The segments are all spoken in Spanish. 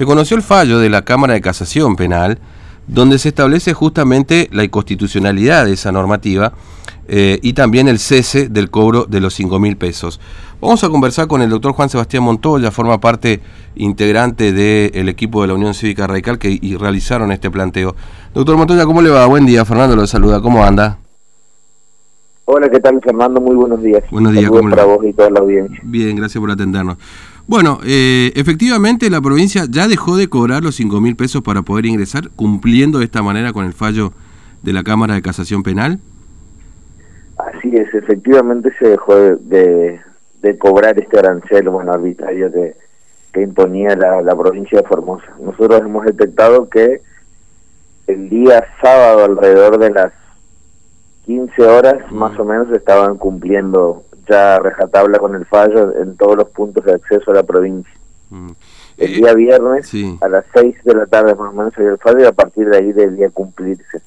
Se conoció el fallo de la Cámara de Casación Penal, donde se establece justamente la inconstitucionalidad de esa normativa eh, y también el cese del cobro de los 5 mil pesos. Vamos a conversar con el doctor Juan Sebastián Montoya, forma parte integrante del equipo de la Unión Cívica Radical que y realizaron este planteo. Doctor Montoya, ¿cómo le va? Buen día, Fernando lo saluda, ¿cómo anda? Hola, ¿qué tal Fernando? Muy buenos días. Buenos días, ¿cómo para vos y toda la audiencia. Bien, gracias por atendernos. Bueno, eh, efectivamente la provincia ya dejó de cobrar los 5 mil pesos para poder ingresar, cumpliendo de esta manera con el fallo de la Cámara de Casación Penal. Así es, efectivamente se dejó de, cobrar este arancel bueno, arbitrario que, que imponía la, la provincia de Formosa. Nosotros hemos detectado que el día sábado alrededor de las 15 horas más mm. o menos estaban cumpliendo ya rejatabla con el fallo en todos los puntos de acceso a la provincia. Mm. El día eh, viernes a las 6 de la tarde más o menos salió el fallo y a partir de ahí debía cumplirse.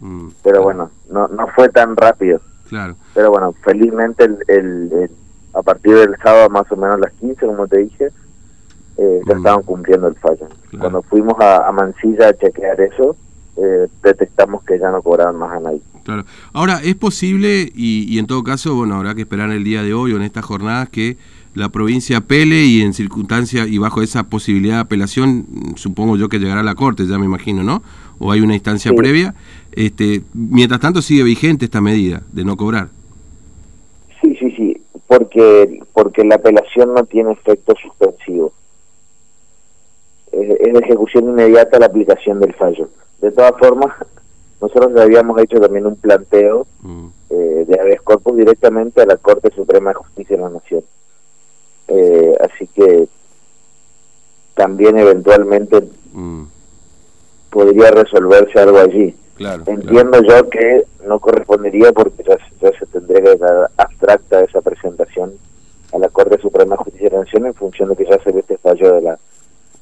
Mm, Pero bueno, no, no fue tan rápido. Claro. Pero bueno, felizmente el, a partir del sábado más o menos a las 15, como te dije, eh, ya mm. estaban cumpliendo el fallo. Cuando fuimos a, a, Mansilla a chequear eso, eh, detectamos que ya no cobraban más a nadie. Claro. Ahora, es posible, y, en todo caso, bueno, habrá que esperar el día de hoy o en estas jornadas que la provincia apele y en circunstancia y bajo esa posibilidad de apelación, supongo yo que llegará a la Corte, ya me imagino, ¿no? O hay una instancia previa. Este, mientras tanto, sigue vigente esta medida de no cobrar. Sí, sí, sí, porque, porque la apelación no tiene efecto suspensivo. Es, es de ejecución inmediata la aplicación del fallo. De todas formas, nosotros habíamos hecho también un planteo mm. eh, de habeas corpus directamente a la Corte Suprema de Justicia de la Nación. Eh, así que también eventualmente mm. podría resolverse algo allí. Entiendo yo que no correspondería porque ya, ya se tendría que dar abstracta esa presentación a la Corte Suprema de Justicia de la Nación en función de que ya se ve este fallo de la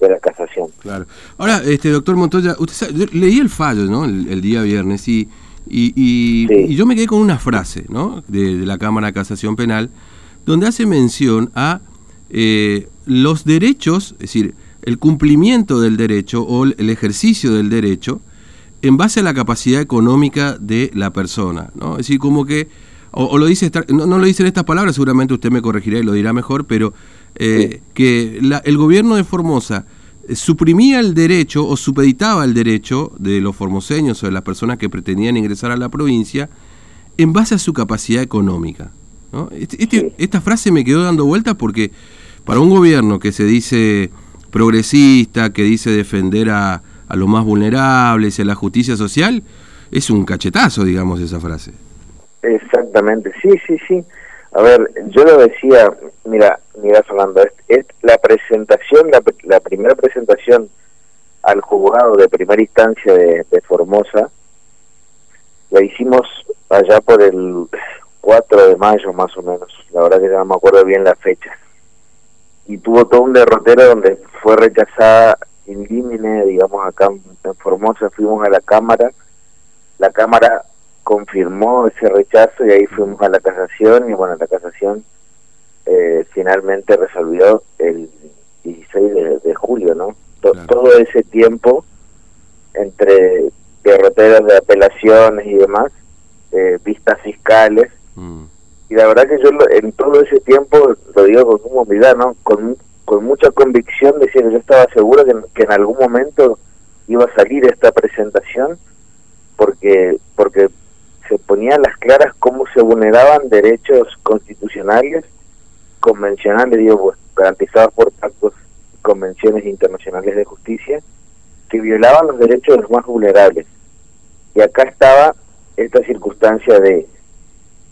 de la casación. Claro. Ahora, este doctor Montoya, usted leí el fallo, ¿no? El, día viernes y y, yo me quedé con una frase, ¿no? De, la Cámara de Casación Penal, donde hace mención a eh, los derechos, es decir, el cumplimiento del derecho o el ejercicio del derecho en base a la capacidad económica de la persona, ¿no? Es decir, como que, o, lo dice, no, no, lo dice en estas palabras, seguramente usted me corregirá y lo dirá mejor, pero eh, que el gobierno de Formosa eh, suprimía el derecho o supeditaba el derecho de los formoseños o de las personas que pretendían ingresar a la provincia en base a su capacidad económica. Este, este, esta frase me quedó dando vueltas porque para un gobierno que se dice progresista, que dice defender a, a los más vulnerables y a la justicia social, es un cachetazo, digamos, esa frase. Exactamente, sí, sí, sí. A ver, yo lo decía, mira, mira Fernando, es, la presentación, la, primera presentación al juzgado de primera instancia de, Formosa, la hicimos allá por el 4 de mayo más o menos, la verdad que no me acuerdo bien la fecha, y tuvo todo un derrotero donde fue rechazada in limine, digamos acá en Formosa, fuimos a la Cámara, la Cámara confirmó ese rechazo y ahí fuimos a la casación y bueno, la casación eh, finalmente resolvió el 16 de, julio, ¿no? Todo ese tiempo entre derroteras de apelaciones y demás, eh, vistas fiscales, mm. y la verdad que yo en todo ese tiempo, lo digo con humildad, ¿no? Con, con mucha convicción decía que yo estaba seguro que, que en algún momento iba a salir esta presentación porque porque se ponía las claras cómo se vulneraban derechos constitucionales, convencionales, digo, garantizados por pactos convenciones internacionales de justicia, que violaban los derechos de los más vulnerables. Y acá estaba esta circunstancia de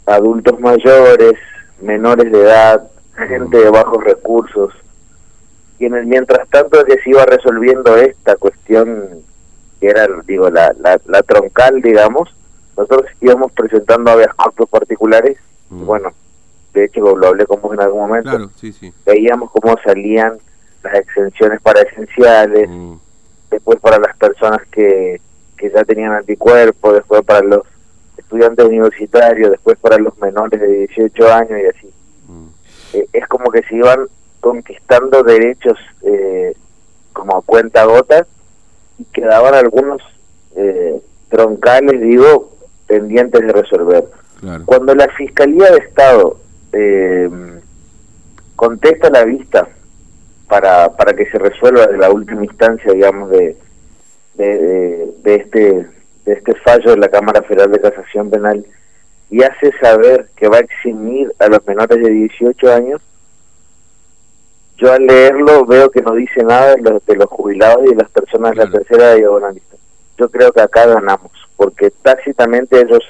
adultos mayores, menores de edad, gente de bajos recursos, y mientras tanto que se iba resolviendo esta cuestión que era digo la, la, la troncal digamos nosotros íbamos presentando habeas corpus particulares, mm. bueno, de hecho lo hablé con vos en algún momento, veíamos cómo salían las exenciones para esenciales, mm. después para las personas que, que ya tenían anticuerpos, después para los estudiantes universitarios, después para los menores de 18 años y así. Mm. Eh, es como que se iban conquistando derechos eh, como a cuenta gota y quedaban algunos eh, troncales, digo, pendientes de resolver. Cuando la Fiscalía de Estado eh, contesta la vista para, para que se resuelva de la última instancia, digamos, de, de, de, este de este fallo de la Cámara Federal de Casación Penal y hace saber que va a eximir a los menores de 18 años, yo al leerlo veo que no dice nada de los, de los jubilados y de las personas de la tercera diagonalista. Yo creo que acá ganamos, porque tácitamente ellos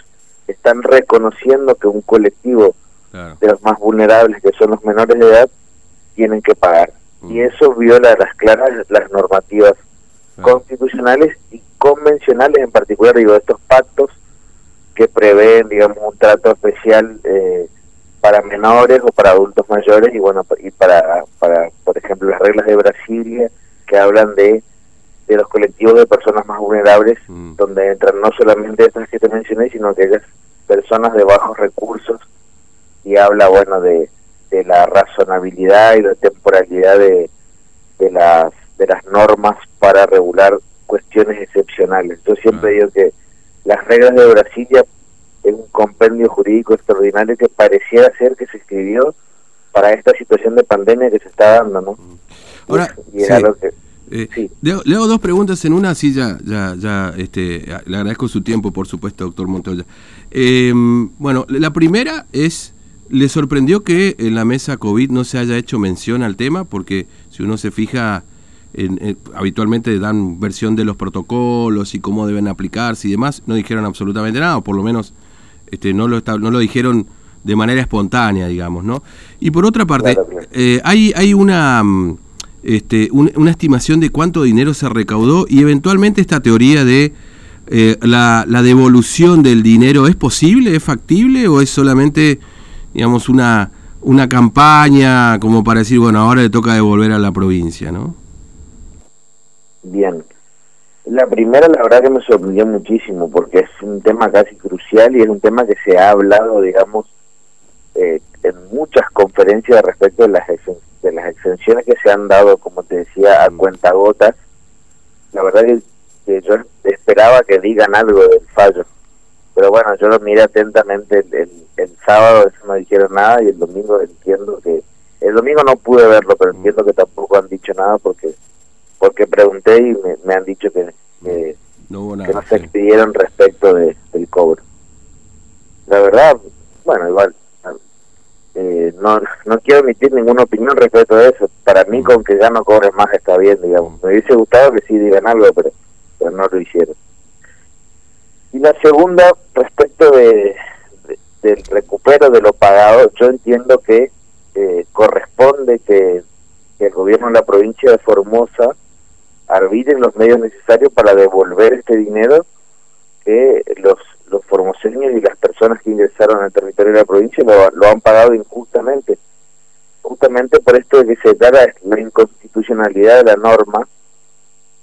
están reconociendo que un colectivo de los más vulnerables, que son los menores de edad, tienen que pagar. Y eso viola las claras las normativas constitucionales y convencionales, en particular, digo, estos pactos que prevén, digamos, un trato especial eh, para menores o para adultos mayores y, bueno, y para, para, por ejemplo, las reglas de Brasilia que hablan de, de los colectivos de personas más vulnerables, mm. donde entran no solamente estas que te mencioné, sino aquellas personas de bajos recursos y habla, bueno, de, de la razonabilidad y la temporalidad de, de las de las normas para regular cuestiones excepcionales. Yo siempre digo que las reglas de Brasilia es un compendio jurídico extraordinario que pareciera ser que se escribió para esta situación de pandemia que se está dando, ¿no? Ahora, eh, le, hago dos preguntas en una, así ya, ya, ya este, le agradezco su tiempo, por supuesto, doctor Montoya. Eh, bueno, la primera es, ¿le sorprendió que en la mesa COVID no se haya hecho mención al tema? Porque si uno se fija, habitualmente dan versión de los protocolos y cómo deben aplicarse y demás, no dijeron absolutamente nada, o por lo menos este, no, lo no lo dijeron de manera espontánea, digamos, ¿no? Y por otra parte, eh, hay, hay una, este, una estimación de cuánto dinero se recaudó y eventualmente esta teoría de eh, la, la devolución del dinero, ¿es posible, es factible o es solamente, digamos, una, una campaña como para decir, bueno, ahora le toca devolver a la provincia, ¿no? Bien. La primera, la verdad que me sorprendió muchísimo porque es un tema casi crucial y es un tema que se ha hablado, digamos, eh, en muchas conferencias respecto de las, de las exenciones que se han dado, como te decía, a cuenta gotas. La verdad que, yo esperaba que digan algo del fallo, pero bueno, yo lo miré atentamente el, el, sábado, eso no dijeron nada y el domingo entiendo que, el domingo no pude verlo, pero entiendo que tampoco han dicho nada porque porque pregunté y me, han dicho que, no, se expidieron respecto de, del cobro. La verdad, bueno, igual, no, no quiero emitir ninguna opinión respecto a eso. Para mí, mm. con que ya no cobres más está bien, digamos. Me hubiese gustado que sí digan algo, pero, pero no lo hicieron. Y la segunda, respecto de, del recupero de lo pagado, yo entiendo que eh, corresponde que, que el gobierno de la provincia de Formosa arbitren los medios necesarios para devolver este dinero que los los formoseños y las personas que ingresaron al territorio de la provincia lo, han pagado injustamente. Justamente por esto de que se trata la inconstitucionalidad de la norma,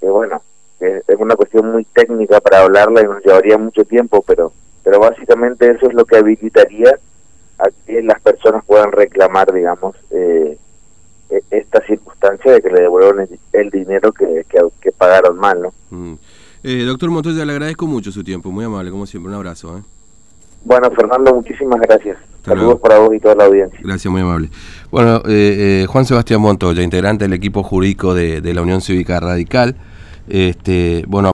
que bueno, es una cuestión muy técnica para hablarla y nos llevaría mucho tiempo, pero, pero básicamente eso es lo que habilitaría a que las personas puedan reclamar, digamos, eh, e, esta circunstancia de que le devuelvan el, dinero que, que, pagaron mal, ¿no? Mm. Eh, doctor Montoya, le agradezco mucho su tiempo, muy amable, como siempre, un abrazo. ¿eh? Bueno, Fernando, muchísimas gracias. Saludos para vos y toda la audiencia. Gracias, muy amable. Bueno, eh, Juan Sebastián Montoya, integrante del equipo jurídico de, de la Unión Cívica Radical. Este, bueno,